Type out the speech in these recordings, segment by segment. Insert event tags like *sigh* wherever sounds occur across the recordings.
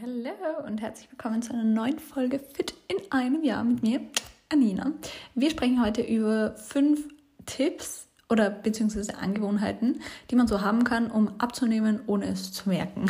Hallo und herzlich willkommen zu einer neuen Folge Fit in einem Jahr mit mir, Anina. Wir sprechen heute über fünf Tipps oder beziehungsweise Angewohnheiten, die man so haben kann, um abzunehmen, ohne es zu merken.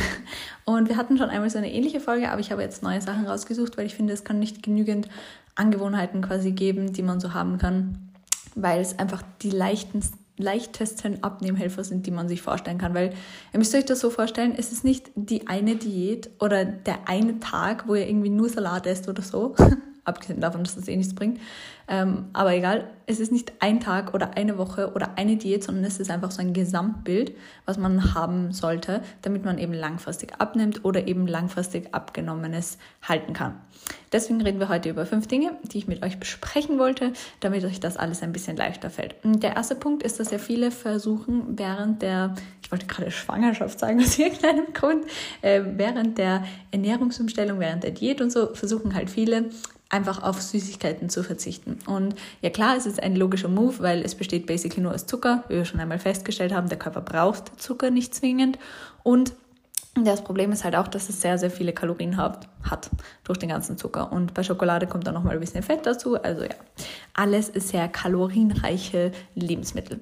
Und wir hatten schon einmal so eine ähnliche Folge, aber ich habe jetzt neue Sachen rausgesucht, weil ich finde, es kann nicht genügend Angewohnheiten quasi geben, die man so haben kann, weil es einfach die leichten leichtesten Abnehmhelfer sind, die man sich vorstellen kann. Weil ihr müsst euch das so vorstellen, es ist nicht die eine Diät oder der eine Tag, wo ihr irgendwie nur Salat esst oder so, *laughs* abgesehen davon, dass das eh nichts bringt. Ähm, aber egal, es ist nicht ein Tag oder eine Woche oder eine Diät, sondern es ist einfach so ein Gesamtbild, was man haben sollte, damit man eben langfristig abnimmt oder eben langfristig Abgenommenes halten kann. Deswegen reden wir heute über fünf Dinge, die ich mit euch besprechen wollte, damit euch das alles ein bisschen leichter fällt. Der erste Punkt ist, dass ja viele versuchen, während der, ich wollte gerade Schwangerschaft sagen, aus irgendeinem Grund, äh, während der Ernährungsumstellung, während der Diät und so, versuchen halt viele einfach auf Süßigkeiten zu verzichten. Und ja klar, es ist ein logischer Move, weil es besteht basically nur aus Zucker, wie wir schon einmal festgestellt haben, der Körper braucht Zucker nicht zwingend und das Problem ist halt auch, dass es sehr, sehr viele Kalorien hat, hat durch den ganzen Zucker. Und bei Schokolade kommt dann nochmal ein bisschen Fett dazu. Also ja, alles ist sehr kalorienreiche Lebensmittel.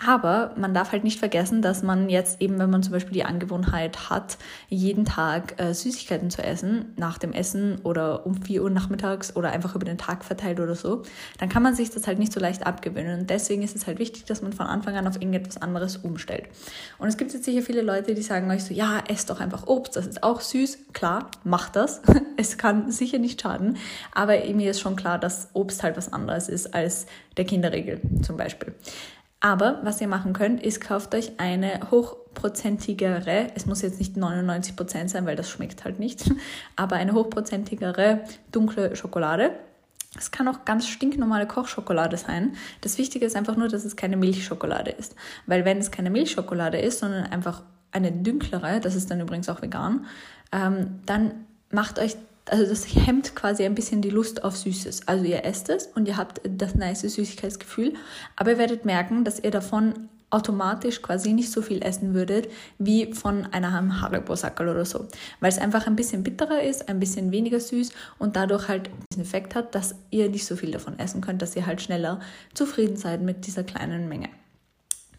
Aber man darf halt nicht vergessen, dass man jetzt eben, wenn man zum Beispiel die Angewohnheit hat, jeden Tag äh, Süßigkeiten zu essen, nach dem Essen oder um 4 Uhr nachmittags oder einfach über den Tag verteilt oder so, dann kann man sich das halt nicht so leicht abgewöhnen. Und deswegen ist es halt wichtig, dass man von Anfang an auf irgendetwas anderes umstellt. Und es gibt jetzt sicher viele Leute, die sagen euch so, ja, esst doch einfach Obst, das ist auch süß. Klar, macht das. *laughs* es kann sicher nicht schaden. Aber mir ist schon klar, dass Obst halt was anderes ist als der Kinderregel zum Beispiel. Aber was ihr machen könnt, ist kauft euch eine hochprozentigere, es muss jetzt nicht 99% sein, weil das schmeckt halt nicht, *laughs* aber eine hochprozentigere dunkle Schokolade. Es kann auch ganz stinknormale Kochschokolade sein. Das Wichtige ist einfach nur, dass es keine Milchschokolade ist. Weil wenn es keine Milchschokolade ist, sondern einfach eine dünklere, das ist dann übrigens auch vegan, ähm, dann macht euch also das hemmt quasi ein bisschen die Lust auf Süßes. Also ihr esst es und ihr habt das nice Süßigkeitsgefühl, aber ihr werdet merken, dass ihr davon automatisch quasi nicht so viel essen würdet wie von einer Haribo-Sackel oder so. Weil es einfach ein bisschen bitterer ist, ein bisschen weniger süß und dadurch halt diesen Effekt hat, dass ihr nicht so viel davon essen könnt, dass ihr halt schneller zufrieden seid mit dieser kleinen Menge.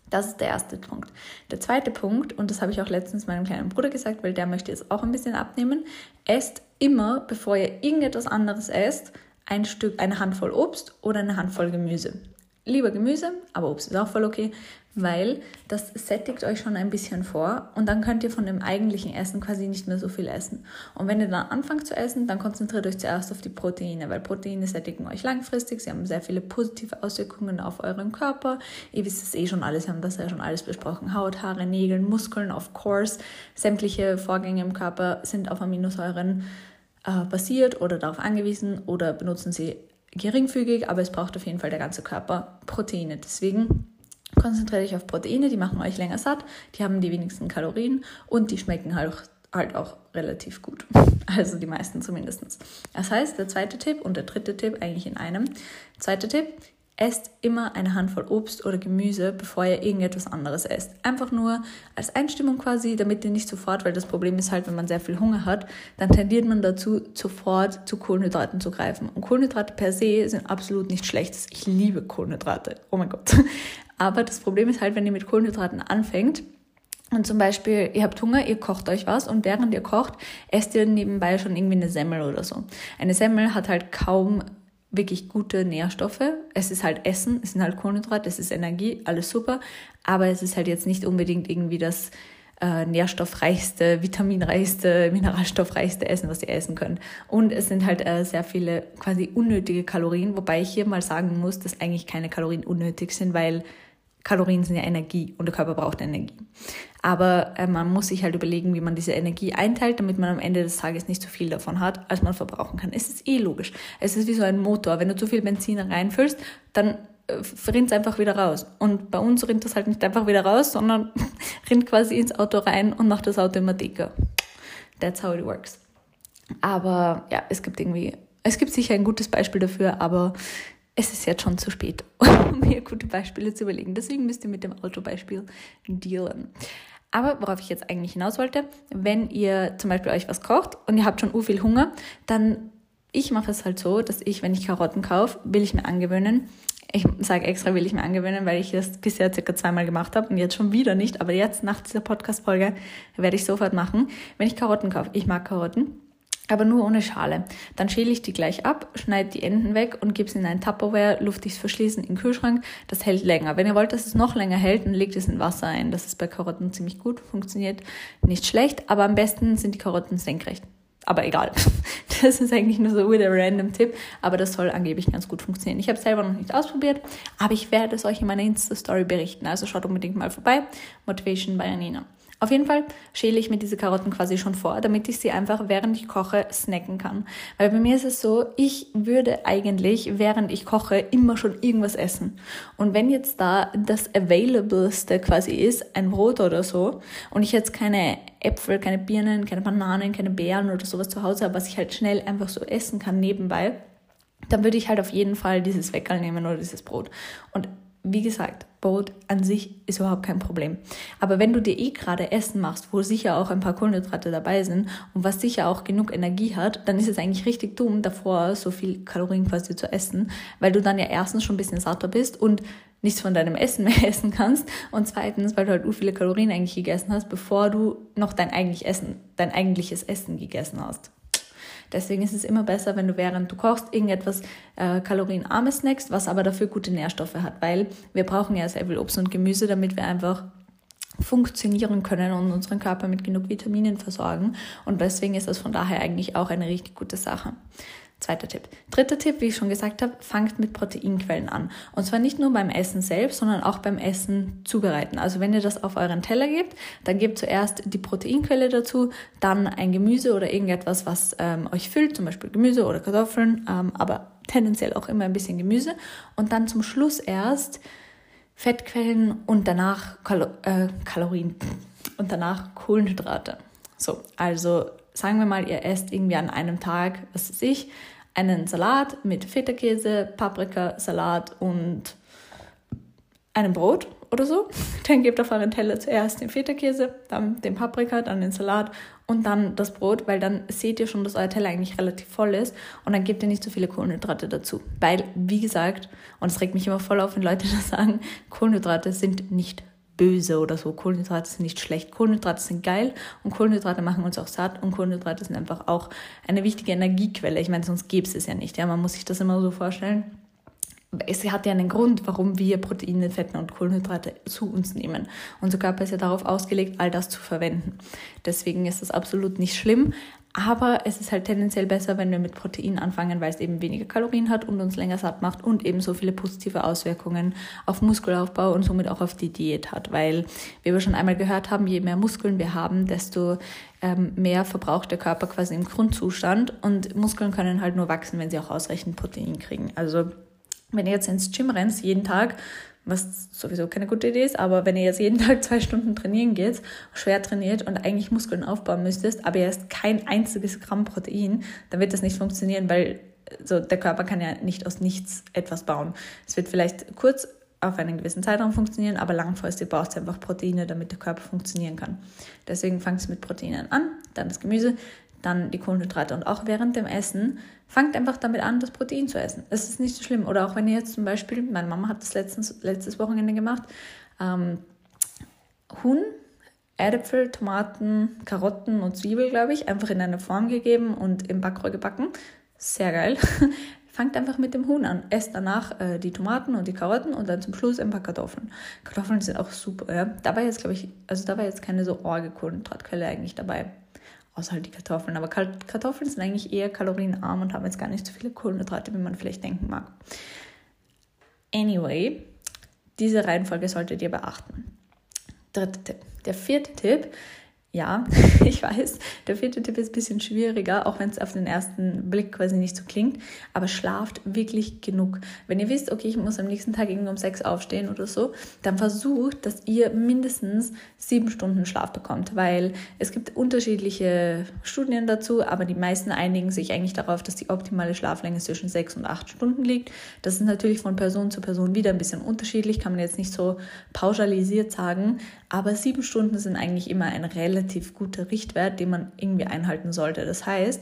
Das ist der erste Punkt. Der zweite Punkt, und das habe ich auch letztens meinem kleinen Bruder gesagt, weil der möchte jetzt auch ein bisschen abnehmen, esst immer, bevor ihr irgendetwas anderes esst, ein Stück, eine Handvoll Obst oder eine Handvoll Gemüse. Lieber Gemüse, aber Obst ist auch voll okay, weil das sättigt euch schon ein bisschen vor und dann könnt ihr von dem eigentlichen Essen quasi nicht mehr so viel essen. Und wenn ihr dann anfangt zu essen, dann konzentriert euch zuerst auf die Proteine, weil Proteine sättigen euch langfristig, sie haben sehr viele positive Auswirkungen auf euren Körper. Ihr wisst es eh schon alles, wir haben das ja schon alles besprochen. Haut, Haare, Nägel, Muskeln, of course. Sämtliche Vorgänge im Körper sind auf Aminosäuren äh, basiert oder darauf angewiesen oder benutzen sie geringfügig, aber es braucht auf jeden Fall der ganze Körper Proteine. Deswegen Konzentriert euch auf Proteine, die machen euch länger satt, die haben die wenigsten Kalorien und die schmecken halt, halt auch relativ gut. *laughs* Also die meisten zumindest. Das heißt, der zweite Tipp und der dritte Tipp eigentlich in einem. Zweiter Tipp, esst immer eine Handvoll Obst oder Gemüse, bevor ihr irgendetwas anderes esst. Einfach nur als Einstimmung quasi, damit ihr nicht sofort, weil das Problem ist halt, wenn man sehr viel Hunger hat, dann tendiert man dazu, sofort zu Kohlenhydraten zu greifen. Und Kohlenhydrate per se sind absolut nicht schlecht. Ich liebe Kohlenhydrate. Oh mein Gott. *laughs* Aber das Problem ist halt, wenn ihr mit Kohlenhydraten anfängt, und zum Beispiel, ihr habt Hunger, ihr kocht euch was und während ihr kocht, esst ihr nebenbei schon irgendwie eine Semmel oder so. Eine Semmel hat halt kaum wirklich gute Nährstoffe. Es ist halt Essen, es sind halt Kohlenhydrate, es ist Energie, alles super, aber es ist halt jetzt nicht unbedingt irgendwie das äh, nährstoffreichste, vitaminreichste, *laughs* mineralstoffreichste Essen, was ihr essen könnt. Und es sind halt äh, sehr viele quasi unnötige Kalorien, wobei ich hier mal sagen muss, dass eigentlich keine Kalorien unnötig sind, weil Kalorien sind ja Energie und der Körper braucht Energie. Aber äh, man muss sich halt überlegen, wie man diese Energie einteilt, damit man am Ende des Tages nicht so viel davon hat, als man verbrauchen kann. Es ist eh logisch. Es ist wie so ein Motor. Wenn du zu viel Benzin reinfüllst, dann äh, rinnt es einfach wieder raus. Und bei uns rinnt das halt nicht einfach wieder raus, sondern *laughs* rinnt quasi ins Auto rein und macht das Auto immer dicker. That's how it works. Aber ja, es gibt irgendwie, es gibt sicher ein gutes Beispiel dafür, aber es ist jetzt schon zu spät, *laughs* um mir gute Beispiele zu überlegen. Deswegen müsst ihr mit dem Autobeispiel dealen. Aber worauf ich jetzt eigentlich hinaus wollte, wenn ihr zum Beispiel euch was kocht und ihr habt schon u viel Hunger, dann ich mache es halt so, dass ich, wenn ich Karotten kaufe, will ich mir angewöhnen. Ich sage extra, will ich mir angewöhnen, weil ich das bisher circa zweimal gemacht habe und jetzt schon wieder nicht. Aber jetzt nach dieser Podcast-Folge werde ich sofort machen. Wenn ich Karotten kaufe, ich mag Karotten, aber nur ohne Schale. Dann schäle ich die gleich ab, schneide die Enden weg und gebe sie in ein Tupperware, luftig verschließen in den Kühlschrank. Das hält länger. Wenn ihr wollt, dass es noch länger hält, dann legt es in Wasser ein. Das ist bei Karotten ziemlich gut, funktioniert nicht schlecht, aber am besten sind die Karotten senkrecht. Aber egal. *laughs* Das ist eigentlich nur so wieder random Tipp, aber das soll angeblich ganz gut funktionieren. Ich habe es selber noch nicht ausprobiert, aber ich werde es euch in meiner Insta-Story berichten. Also schaut unbedingt mal vorbei. Motivation by Anina. Auf jeden Fall schäle ich mir diese Karotten quasi schon vor, damit ich sie einfach während ich koche snacken kann. Weil bei mir ist es so, ich würde eigentlich während ich koche immer schon irgendwas essen. Und wenn jetzt da das availableste quasi ist, ein Brot oder so, und ich jetzt keine Äpfel, keine Birnen, keine Bananen, keine Beeren oder sowas zu Hause habe, was ich halt schnell einfach so essen kann nebenbei, dann würde ich halt auf jeden Fall dieses Weckerl nehmen oder dieses Brot. Und wie gesagt, Brot an sich ist überhaupt kein Problem. Aber wenn du dir eh gerade Essen machst, wo sicher auch ein paar Kohlenhydrate dabei sind und was sicher auch genug Energie hat, dann ist es eigentlich richtig dumm, davor so viel Kalorien quasi zu essen, weil du dann ja erstens schon ein bisschen satter bist und nichts von deinem Essen mehr *laughs* essen kannst und zweitens, weil du halt so viele Kalorien eigentlich gegessen hast, bevor du noch dein eigentlich Essen, dein eigentliches Essen gegessen hast. Deswegen ist es immer besser, wenn du während du kochst irgendetwas äh, kalorienarmes snackst, was aber dafür gute Nährstoffe hat, weil wir brauchen ja sehr viel Obst und Gemüse, damit wir einfach funktionieren können und unseren Körper mit genug Vitaminen versorgen. Und deswegen ist das von daher eigentlich auch eine richtig gute Sache. Zweiter Tipp. Dritter Tipp, wie ich schon gesagt habe, fangt mit Proteinquellen an. Und zwar nicht nur beim Essen selbst, sondern auch beim Essen zubereiten. Also wenn ihr das auf euren Teller gebt, dann gebt zuerst die Proteinquelle dazu, dann ein Gemüse oder irgendetwas, was ähm, euch füllt, zum Beispiel Gemüse oder Kartoffeln, ähm, aber tendenziell auch immer ein bisschen Gemüse. Und dann zum Schluss erst Fettquellen und danach Kalo äh, Kalorien und danach Kohlenhydrate. So, also sagen wir mal, ihr esst irgendwie an einem Tag, was weiß ich, einen Salat mit Feta-Käse, Paprika, Salat und einem Brot oder so. *laughs* Dann gebt auf euren Teller zuerst den Feta-Käse, dann den Paprika, dann den Salat und dann das Brot, weil dann seht ihr schon, dass euer Teller eigentlich relativ voll ist und dann gebt ihr nicht so viele Kohlenhydrate dazu. Weil, wie gesagt, und es regt mich immer voll auf, wenn Leute *laughs* das sagen, Kohlenhydrate sind nicht böse oder so. Kohlenhydrate sind nicht schlecht. Kohlenhydrate sind geil und Kohlenhydrate machen uns auch satt und Kohlenhydrate sind einfach auch eine wichtige Energiequelle. Ich meine, sonst gäbe es es ja nicht. Ja, man muss sich das immer so vorstellen. Es hat ja einen Grund, warum wir Proteine, Fetten und Kohlenhydrate zu uns nehmen. Unser Körper ist ja darauf ausgelegt, all das zu verwenden. Deswegen ist das absolut nicht schlimm. Aber es ist halt tendenziell besser, wenn wir mit Protein anfangen, weil es eben weniger Kalorien hat und uns länger satt macht und eben so viele positive Auswirkungen auf Muskelaufbau und somit auch auf die Diät hat. Weil, wie wir schon einmal gehört haben, je mehr Muskeln wir haben, desto ähm, mehr verbraucht der Körper quasi im Grundzustand. Und Muskeln können halt nur wachsen, wenn sie auch ausreichend Protein kriegen. Also wenn ihr jetzt ins Gym rennt, jeden Tag, was sowieso keine gute Idee ist, aber wenn ihr jetzt jeden *laughs* Tag zwei Stunden trainieren geht, schwer trainiert und eigentlich Muskeln aufbauen müsstest, aber ihr hast kein einziges Gramm Protein, dann wird das nicht funktionieren, weil so der Körper kann ja nicht aus nichts etwas bauen. Es wird vielleicht kurz auf einen gewissen Zeitraum funktionieren, aber langfristig braucht es einfach Proteine, damit der Körper funktionieren kann. Deswegen fangt es mit Proteinen an, dann das Gemüse, dann die Kohlenhydrate und auch während dem Essen fangt einfach damit an, das Protein zu essen. Es ist nicht so schlimm. Oder auch wenn ihr jetzt zum Beispiel, meine Mama hat das letztens, letztes Wochenende gemacht, ähm, Huhn, Erdäpfel, Tomaten, Karotten und Zwiebel, glaube ich, einfach in eine Form gegeben und im Backrohr gebacken. Sehr geil. *laughs* Fangt einfach mit dem Huhn an. Esst danach äh, die Tomaten und die Karotten und dann zum Schluss ein paar Kartoffeln. Kartoffeln sind auch super. Ja? Dabei jetzt, glaube ich, also da war jetzt keine so orge Kohlenhydratquelle eigentlich dabei außer halt die Kartoffeln. Aber Kartoffeln sind eigentlich eher kalorienarm und haben jetzt gar nicht so viele Kohlenhydrate, wie man vielleicht denken mag. Anyway, diese Reihenfolge solltet ihr beachten. Dritter Tipp. Der vierte Tipp ja, *laughs* ich weiß, der vierte Tipp ist ein bisschen schwieriger, auch wenn es auf den ersten Blick quasi nicht so klingt. Aber schlaft wirklich genug. Wenn ihr wisst, okay, ich muss am nächsten Tag irgendwie um sechs aufstehen oder so, dann versucht, dass ihr mindestens sieben Stunden Schlaf bekommt, weil es gibt unterschiedliche Studien dazu, aber die meisten einigen sich eigentlich darauf, dass die optimale Schlaflänge zwischen sechs und acht Stunden liegt. Das ist natürlich von Person zu Person wieder ein bisschen unterschiedlich, kann man jetzt nicht so pauschalisiert sagen, Aber sieben Stunden sind eigentlich immer ein relativ guter Richtwert, den man irgendwie einhalten sollte. Das heißt,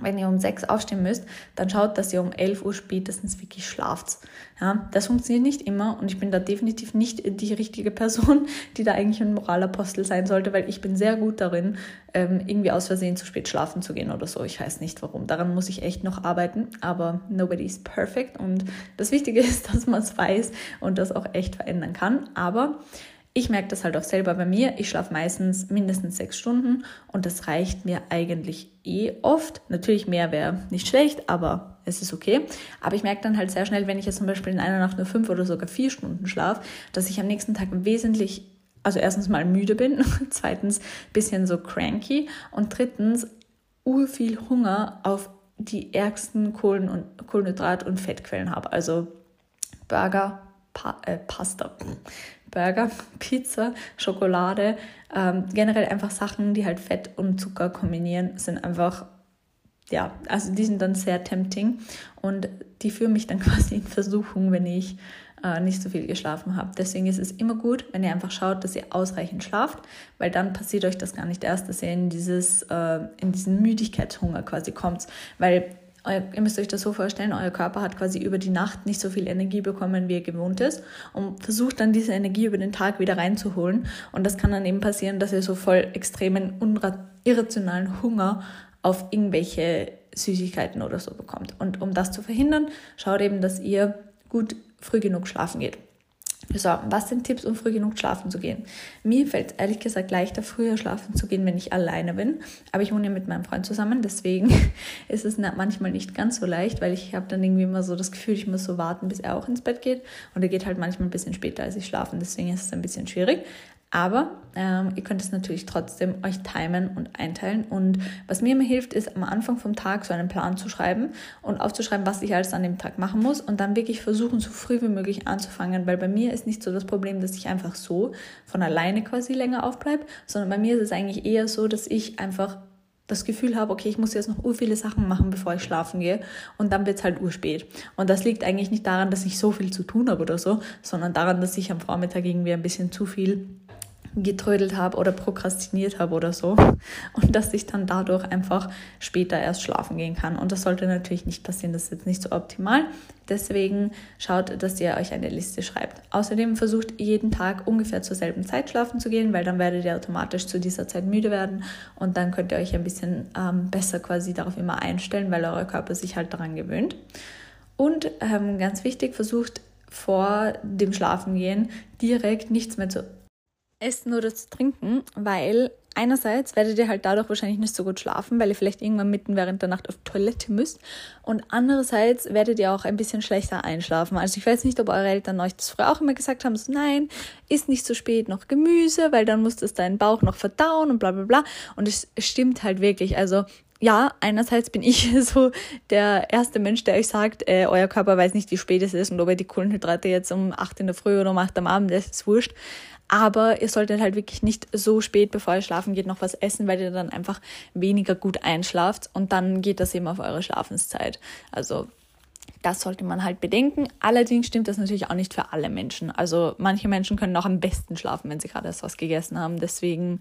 wenn ihr um sechs aufstehen müsst, dann schaut, dass ihr um 11 Uhr spätestens wirklich schlaft. Ja, das funktioniert nicht immer und ich bin da definitiv nicht die richtige Person, die da eigentlich ein Moralapostel sein sollte, weil ich bin sehr gut darin, ähm, irgendwie aus Versehen zu spät schlafen zu gehen oder so. Ich weiß nicht warum. Daran muss ich echt noch arbeiten, aber nobody is perfect und das Wichtige *laughs* ist, dass man es weiß und das auch echt verändern kann. Aber ich merke das halt auch selber bei mir. Ich schlafe meistens mindestens sechs Stunden und das reicht mir eigentlich eh oft. Natürlich mehr wäre nicht schlecht, aber es ist okay. Aber ich merke dann halt sehr schnell, wenn ich jetzt zum Beispiel in einer Nacht nur fünf oder sogar vier Stunden schlafe, dass ich am nächsten Tag wesentlich, also erstens mal müde bin, *laughs* zweitens bisschen so cranky und drittens ur viel Hunger auf die ärgsten Kohlen und Kohlenhydrat- und Fettquellen habe. Also Burger, pa äh, Pasta, Burger, *laughs* Pizza, Schokolade, ähm, generell einfach Sachen, die halt Fett und Zucker kombinieren, sind einfach, ja, also die sind dann sehr tempting und die führen mich dann *laughs* quasi in Versuchung, wenn ich äh, nicht so viel geschlafen habe. Deswegen ist es immer gut, wenn ihr einfach schaut, dass ihr ausreichend schlaft, weil dann passiert euch das gar nicht erst, dass ihr in, dieses, äh, in diesen Müdigkeitshunger quasi kommt, weil ihr müsst euch das so vorstellen, euer Körper hat quasi über die Nacht nicht so viel Energie bekommen, wie er gewohnt ist und versucht dann diese Energie über den Tag wieder reinzuholen. Und das kann dann eben passieren, dass ihr so voll extremen, irrationalen Hunger auf irgendwelche Süßigkeiten oder so bekommt. Und um das zu verhindern, schaut eben, dass ihr gut früh genug schlafen geht. So, was sind Tipps, um früh genug schlafen zu gehen? Mir fällt ehrlich gesagt leichter, früher schlafen zu gehen, wenn ich alleine bin. Aber ich wohne ja mit meinem Freund zusammen, deswegen *laughs* ist es manchmal nicht ganz so leicht, weil ich habe dann irgendwie immer so das Gefühl, ich muss so warten, bis er auch ins Bett geht. Und er geht halt manchmal ein bisschen später als ich schlafen, deswegen ist es ein bisschen schwierig. Aber ähm, ihr könnt es natürlich trotzdem euch timen und einteilen. Und was mir immer hilft, ist am Anfang vom Tag so einen Plan zu schreiben und aufzuschreiben, was ich alles an dem Tag machen muss und dann wirklich versuchen, so früh wie möglich anzufangen. Weil bei mir ist nicht so das Problem, dass ich einfach so von alleine quasi länger aufbleibe, sondern bei mir ist es eigentlich eher so, dass ich einfach das Gefühl habe, okay, ich muss jetzt noch ur viele Sachen machen, bevor ich schlafen gehe und dann wird es halt urspät. Und das liegt eigentlich nicht daran, dass ich so viel zu tun habe oder so, sondern daran, dass ich am Vormittag irgendwie ein bisschen zu viel getrödelt habe oder prokrastiniert habe oder so und dass ich dann dadurch einfach später erst schlafen gehen kann. Und das sollte natürlich nicht passieren, das ist jetzt nicht so optimal. Deswegen schaut, dass ihr euch eine Liste schreibt. Außerdem versucht jeden Tag ungefähr zur selben Zeit schlafen zu gehen, weil dann werdet ihr automatisch zu dieser Zeit müde werden und dann könnt ihr euch ein bisschen ähm, besser quasi darauf immer einstellen, weil euer Körper sich halt daran gewöhnt. Und ähm, ganz wichtig, versucht vor dem Schlafengehen direkt nichts mehr zu essen oder zu trinken, weil einerseits werdet ihr halt dadurch wahrscheinlich nicht so gut schlafen, weil ihr vielleicht irgendwann mitten während der Nacht auf Toilette müsst und andererseits werdet ihr auch ein bisschen schlechter einschlafen. Also ich weiß nicht, ob eure Eltern euch das früher auch immer gesagt haben, so nein, isst nicht so spät noch Gemüse, weil dann muss das deinen Bauch noch verdauen und bla bla bla und es stimmt halt wirklich. Also ja, einerseits bin ich *laughs* so der erste Mensch, der euch sagt, äh, euer Körper weiß nicht, wie spät es ist und ob er die Kohlenhydrate jetzt um 8 in der Früh oder um 8 am Abend, das ist wurscht. Aber ihr solltet halt wirklich nicht so spät, bevor ihr schlafen geht, noch was essen, weil ihr dann einfach weniger gut einschlaft und dann geht das eben auf eure Schlafenszeit. Also das sollte man halt bedenken. Allerdings stimmt das natürlich auch nicht für alle Menschen. Also manche Menschen können auch am besten schlafen, wenn sie gerade erst was gegessen haben. Deswegen,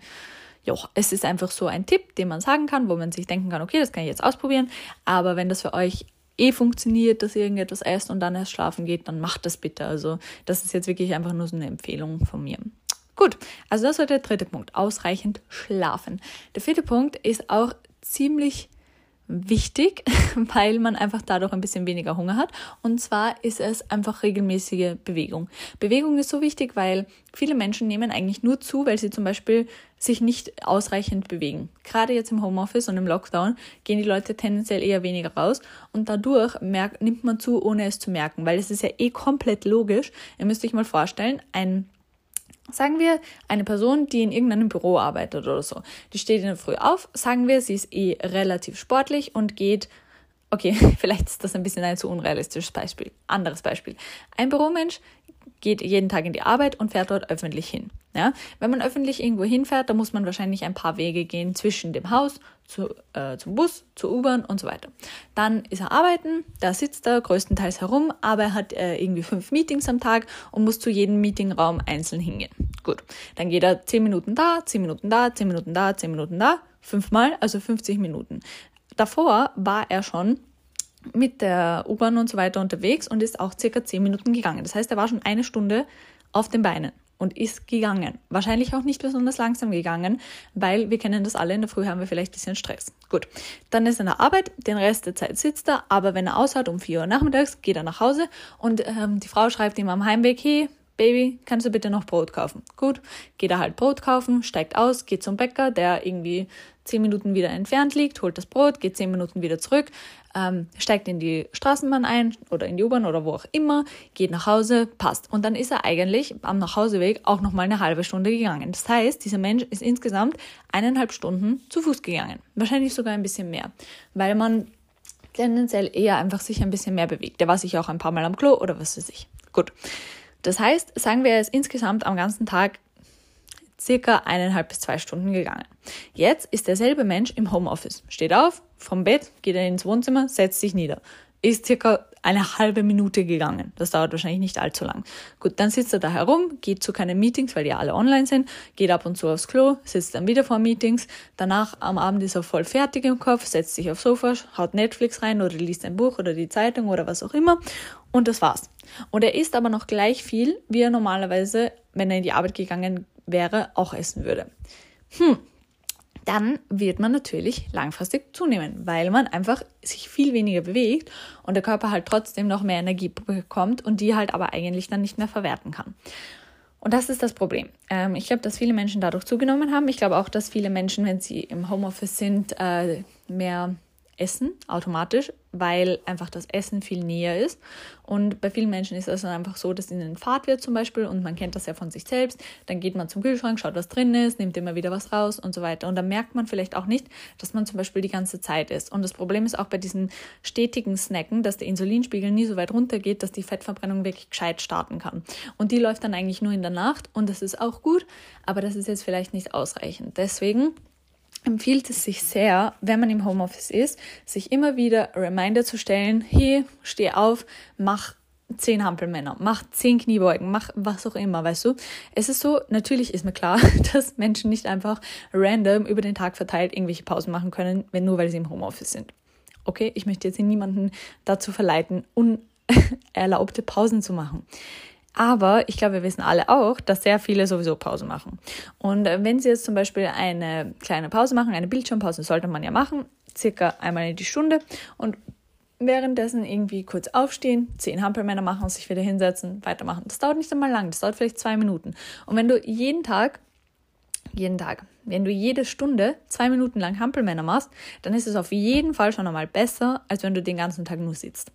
ja, es ist einfach so ein Tipp, den man sagen kann, wo man sich denken kann, okay, das kann ich jetzt ausprobieren. Aber wenn das für euch eh funktioniert, dass ihr irgendetwas esst und dann erst schlafen geht, dann macht das bitte. Also das ist jetzt wirklich einfach nur so eine Empfehlung von mir. Gut, also das war der dritte Punkt, ausreichend schlafen. Der vierte Punkt ist auch ziemlich wichtig, *laughs* weil man einfach dadurch ein bisschen weniger Hunger hat. Und zwar ist es einfach regelmäßige Bewegung. Bewegung ist so wichtig, weil viele Menschen nehmen eigentlich nur zu, weil sie zum Beispiel sich nicht ausreichend bewegen. Gerade jetzt im Homeoffice und im Lockdown gehen die Leute tendenziell eher weniger raus und dadurch merkt, nimmt man zu, ohne es zu merken, weil es ist ja eh komplett logisch. Ihr müsst euch mal vorstellen, ein Sagen wir, eine Person, die in irgendeinem Büro arbeitet oder so, die steht in der Früh auf, sagen wir, sie ist eh relativ sportlich und geht, okay, *laughs* vielleicht ist das ein bisschen ein zu unrealistisches Beispiel. Anderes Beispiel. Ein Büromensch geht jeden Tag in die Arbeit und fährt dort öffentlich hin. Ja? Wenn man öffentlich irgendwo hinfährt, dann muss man wahrscheinlich ein paar Wege gehen zwischen dem Haus zu, äh, zum Bus, zur U-Bahn und so weiter. Dann ist er arbeiten, da sitzt er größtenteils herum, aber er hat äh, irgendwie fünf Meetings am Tag und muss zu jedem Meetingraum einzeln hingehen. Gut, dann geht er 10 Minuten da, 10 Minuten da, 10 Minuten da, 10 Minuten da, fünfmal, also 50 Minuten. Davor war er schon mit der U-Bahn und so weiter unterwegs und ist auch circa 10 Minuten gegangen. Das heißt, er war schon eine Stunde auf den Beinen und ist gegangen. Wahrscheinlich auch nicht besonders langsam gegangen, weil wir kennen das alle, in der Früh haben wir vielleicht ein bisschen Stress. Gut, dann ist er in der Arbeit, den Rest der Zeit sitzt er, aber wenn er aushat um 4 Uhr nachmittags, geht er nach Hause und ähm, die Frau schreibt ihm am Heimweg, hey, Baby, kannst du bitte noch Brot kaufen? Gut, geht er halt Brot kaufen, steigt aus, geht zum Bäcker, der irgendwie zehn Minuten wieder entfernt liegt, holt das Brot, geht zehn Minuten wieder zurück, ähm, steigt in die Straßenbahn ein oder in die U-Bahn oder wo auch immer, geht nach Hause, passt. Und dann ist er eigentlich am Nachhauseweg auch nochmal eine halbe Stunde gegangen. Das heißt, dieser Mensch ist insgesamt eineinhalb Stunden zu Fuß gegangen. Wahrscheinlich sogar ein bisschen mehr, weil man tendenziell eher einfach sich ein bisschen mehr bewegt. Der war sich auch ein paar Mal am Klo oder was weiß ich. Gut. Das heißt, sagen wir, er ist insgesamt am ganzen Tag circa eineinhalb bis zwei Stunden gegangen. Jetzt ist derselbe Mensch im Homeoffice. Steht auf, vom Bett, geht er ins Wohnzimmer, setzt sich nieder. Ist circa eine halbe Minute gegangen. Das dauert wahrscheinlich nicht allzu lang. Gut, dann sitzt er da herum, geht zu keinen Meetings, weil die alle online sind, geht ab und zu aufs Klo, sitzt dann wieder vor Meetings. Danach am Abend ist er voll fertig im Kopf, setzt sich aufs Sofa, haut Netflix rein oder liest ein Buch oder die Zeitung oder was auch immer. Und das war's. Und er isst aber noch gleich viel, wie er normalerweise, wenn er in die Arbeit gegangen wäre, auch essen würde. Hm, dann wird man natürlich langfristig zunehmen, weil man einfach sich viel weniger bewegt und der Körper halt trotzdem noch mehr Energie bekommt und die halt aber eigentlich dann nicht mehr verwerten kann. Und das ist das Problem. Ähm, ich glaube, dass viele Menschen dadurch zugenommen haben. Ich glaube auch, dass viele Menschen, wenn sie im Homeoffice sind, äh, mehr essen automatisch, weil einfach das Essen viel näher ist. Und bei vielen Menschen ist es dann einfach so, dass ihnen Fahrt wird zum Beispiel und man kennt das ja von sich selbst. Dann geht man zum Kühlschrank, schaut, was drin ist, nimmt immer wieder was raus und so weiter. Und dann merkt man vielleicht auch nicht, dass man zum Beispiel die ganze Zeit isst. Und das Problem ist auch bei diesen stetigen Snacken, dass der Insulinspiegel nie so weit runtergeht, dass die Fettverbrennung wirklich gescheit starten kann. Und die läuft dann eigentlich nur in der Nacht und das ist auch gut, aber das ist jetzt vielleicht nicht ausreichend. Deswegen empfiehlt es sich sehr, wenn man im Homeoffice ist, sich immer wieder Reminder zu stellen, hey, steh auf, mach zehn Hampelmänner, mach zehn Kniebeugen, mach was auch immer, weißt du? Es ist so, natürlich ist mir klar, *laughs* dass Menschen nicht einfach random über den Tag verteilt irgendwelche Pausen machen können, wenn nur weil sie im Homeoffice sind. Okay, ich möchte jetzt niemanden dazu verleiten, unerlaubte *laughs* Pausen zu machen. Aber ich glaube, wir wissen alle auch, dass sehr viele sowieso Pause machen. Und äh, wenn Sie jetzt zum Beispiel eine kleine Pause machen, eine Bildschirmpause, sollte man ja machen, circa einmal in die Stunde und währenddessen irgendwie kurz aufstehen, zehn Hampelmänner machen, sich wieder hinsetzen, weitermachen. Das dauert nicht einmal lang, das dauert vielleicht zwei Minuten. Und wenn du jeden Tag, jeden Tag, wenn du jede Stunde zwei Minuten lang Hampelmänner machst, dann ist es auf jeden Fall schon einmal besser, als wenn du den ganzen Tag nur sitzt.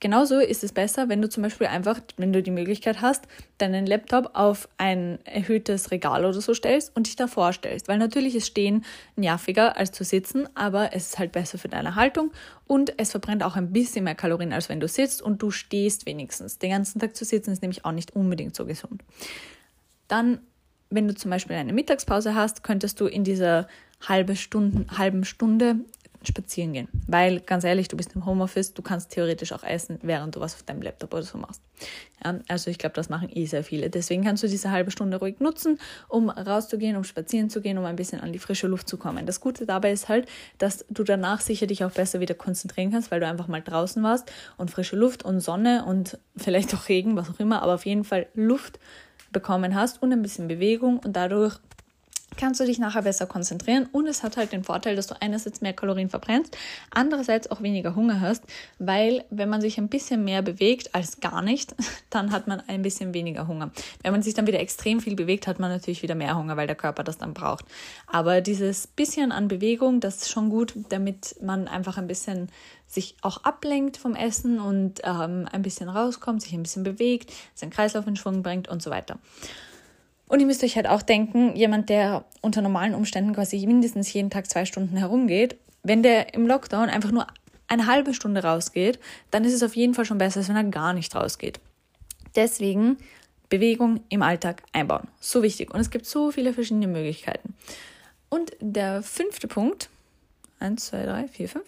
Genauso ist es besser, wenn du zum Beispiel einfach, wenn du die Möglichkeit hast, deinen Laptop auf ein erhöhtes Regal oder so stellst und dich davor stellst. Weil natürlich ist Stehen nerviger als zu sitzen, aber es ist halt besser für deine Haltung und es verbrennt auch ein bisschen mehr Kalorien, als wenn du sitzt und du stehst wenigstens. Den ganzen Tag zu sitzen ist nämlich auch nicht unbedingt so gesund. Dann, wenn du zum Beispiel eine Mittagspause hast, könntest du in dieser halbe Stunden, halben Stunde spazieren gehen. Weil, ganz ehrlich, du bist im Homeoffice, du kannst theoretisch auch essen, während du was auf deinem Laptop oder so machst. Ja, also ich glaube, das machen eh sehr viele. Deswegen kannst du diese halbe Stunde ruhig nutzen, um rauszugehen, um spazieren zu gehen, um ein bisschen an die frische Luft zu kommen. Das Gute dabei ist halt, dass du danach sicher dich auch besser wieder konzentrieren kannst, weil du einfach mal draußen warst und frische Luft und Sonne und *laughs* vielleicht auch Regen, was auch immer, aber auf jeden Fall Luft bekommen hast und ein bisschen Bewegung und dadurch kannst du dich nachher besser konzentrieren und es hat halt den Vorteil, dass du einerseits mehr Kalorien verbrennst, andererseits auch weniger Hunger hast, weil wenn man sich ein bisschen mehr bewegt als gar nicht, *laughs* dann hat man ein bisschen weniger Hunger. Wenn man sich dann wieder extrem viel bewegt, hat man natürlich wieder mehr Hunger, weil der Körper das dann braucht. Aber dieses bisschen an Bewegung, das ist schon gut, damit man einfach ein bisschen sich auch ablenkt vom Essen und ähm, ein bisschen rauskommt, sich ein bisschen bewegt, seinen Kreislauf in Schwung bringt und so weiter. Und ihr müsst euch halt auch denken, jemand, der unter normalen Umständen quasi mindestens jeden Tag zwei Stunden herumgeht, wenn der im Lockdown einfach nur eine halbe Stunde rausgeht, dann ist es auf jeden Fall schon besser, als wenn er gar nicht rausgeht. Deswegen Bewegung im Alltag einbauen. So wichtig. Und es gibt so viele verschiedene Möglichkeiten. Und der fünfte Punkt, eins, zwei, drei, vier, fünf.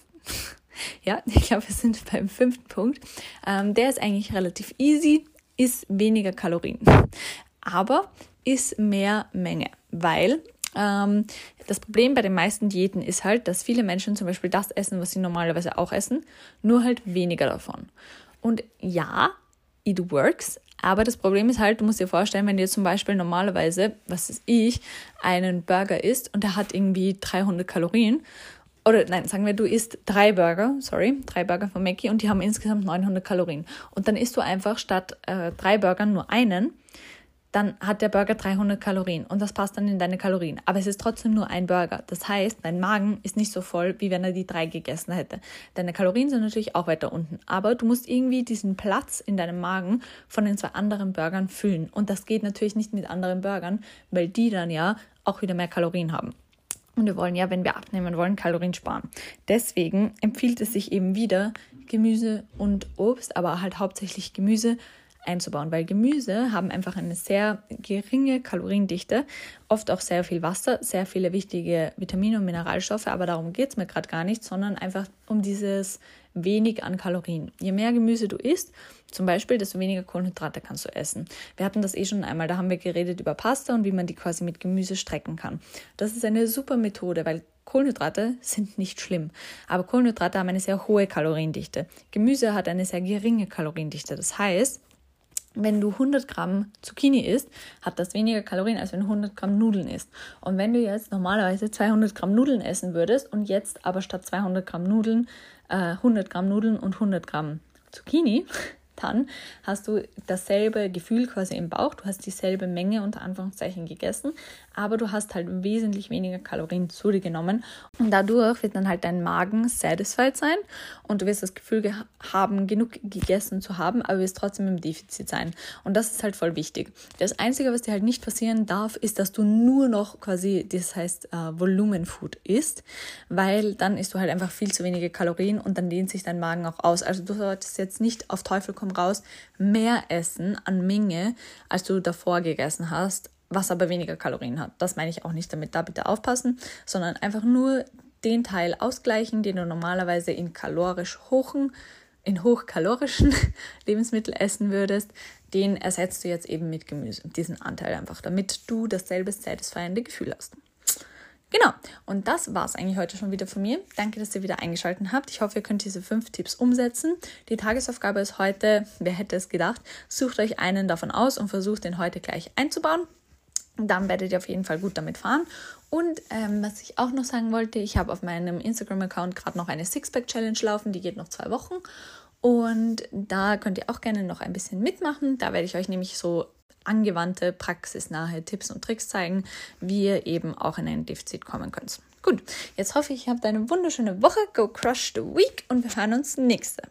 *laughs* ja, ich glaube, wir sind beim fünften Punkt. Ähm, der ist eigentlich relativ easy, ist weniger Kalorien. Aber ist mehr Menge, weil ähm, das Problem bei den meisten Diäten ist halt, dass viele Menschen zum Beispiel das essen, was sie normalerweise auch essen, nur halt weniger davon. Und ja, it works, aber das Problem ist halt, du musst dir vorstellen, wenn dir zum Beispiel normalerweise, was ist ich, einen Burger isst und der hat irgendwie 300 Kalorien oder nein, sagen wir, du isst drei Burger, sorry, drei Burger von Mackie und die haben insgesamt 900 Kalorien. Und dann isst du einfach statt äh, drei Burgern nur einen, dann hat der Burger 300 Kalorien und das passt dann in deine Kalorien. Aber es ist trotzdem nur ein Burger. Das heißt, dein Magen ist nicht so voll, wie wenn er die drei gegessen hätte. Deine Kalorien sind natürlich auch weiter unten. Aber du musst irgendwie diesen Platz in deinem Magen von den zwei anderen Burgern füllen. Und das geht natürlich nicht mit anderen Burgern, weil die dann ja auch wieder mehr Kalorien haben. Und wir wollen ja, wenn wir abnehmen wollen, Kalorien sparen. Deswegen empfiehlt es sich eben wieder, Gemüse und Obst, aber halt hauptsächlich Gemüse einzubauen, weil Gemüse haben einfach eine sehr geringe Kaloriendichte, oft auch sehr viel Wasser, sehr viele wichtige Vitamine und Mineralstoffe, aber darum geht es mir gerade gar nicht, sondern einfach um dieses wenig an Kalorien. Je mehr Gemüse du isst, zum Beispiel, desto weniger Kohlenhydrate kannst du essen. Wir hatten das eh schon einmal, da haben wir geredet über Pasta und wie man die quasi mit Gemüse strecken kann. Das ist eine super Methode, weil Kohlenhydrate sind nicht schlimm, aber Kohlenhydrate haben eine sehr hohe Kaloriendichte. Gemüse hat eine sehr geringe Kaloriendichte. Das heißt, wenn du 100 Gramm Zucchini isst, hat das weniger Kalorien, als wenn du 100 Gramm Nudeln isst. Und wenn du jetzt normalerweise 200 Gramm Nudeln essen würdest und jetzt aber statt 200 Gramm Nudeln äh, 100 Gramm Nudeln und 100 Gramm Zucchini *laughs* dann hast du dasselbe Gefühl quasi im Bauch, du hast dieselbe Menge unter Anführungszeichen gegessen, aber du hast halt wesentlich weniger Kalorien zu dir genommen und dadurch wird dann halt dein Magen satisfied sein und du wirst das Gefühl ge haben, genug gegessen zu haben, aber wirst trotzdem im Defizit sein und das ist halt voll wichtig. Das Einzige, was dir halt nicht passieren darf, ist, dass du nur noch quasi, das heißt äh, Volumenfood isst, weil dann isst du halt einfach viel zu wenige Kalorien und dann dehnt sich dein Magen auch aus. Also du solltest jetzt nicht auf Teufel komm raus mehr essen an Menge, als du davor gegessen hast, was aber weniger Kalorien hat. Das meine ich auch nicht damit, da bitte aufpassen, sondern einfach nur den Teil ausgleichen, den du normalerweise in kalorisch hochen, in hochkalorischen *laughs* Lebensmittel essen würdest, den ersetzt du jetzt eben mit Gemüse, diesen Anteil einfach, damit du dasselbe satisfyende Gefühl hast. Genau, und das war es eigentlich heute schon wieder von mir. Danke, dass ihr wieder eingeschaltet habt. Ich hoffe, ihr könnt diese fünf Tipps umsetzen. Die Tagesaufgabe ist heute, wer hätte es gedacht, sucht euch einen davon aus und versucht den heute gleich einzubauen. Dann werdet ihr auf jeden Fall gut damit fahren. Und ähm, was ich auch noch sagen wollte, ich habe auf meinem Instagram-Account gerade noch eine Sixpack-Challenge laufen, die geht noch zwei Wochen. Und da könnt ihr auch gerne noch ein bisschen mitmachen. Da werde ich euch nämlich so angewandte, praxisnahe Tipps und Tricks zeigen, wie ihr eben auch in ein Defizit kommen könnt. Gut, jetzt hoffe ich, ihr habt eine wunderschöne Woche. Go crush the week und wir hören uns nächste.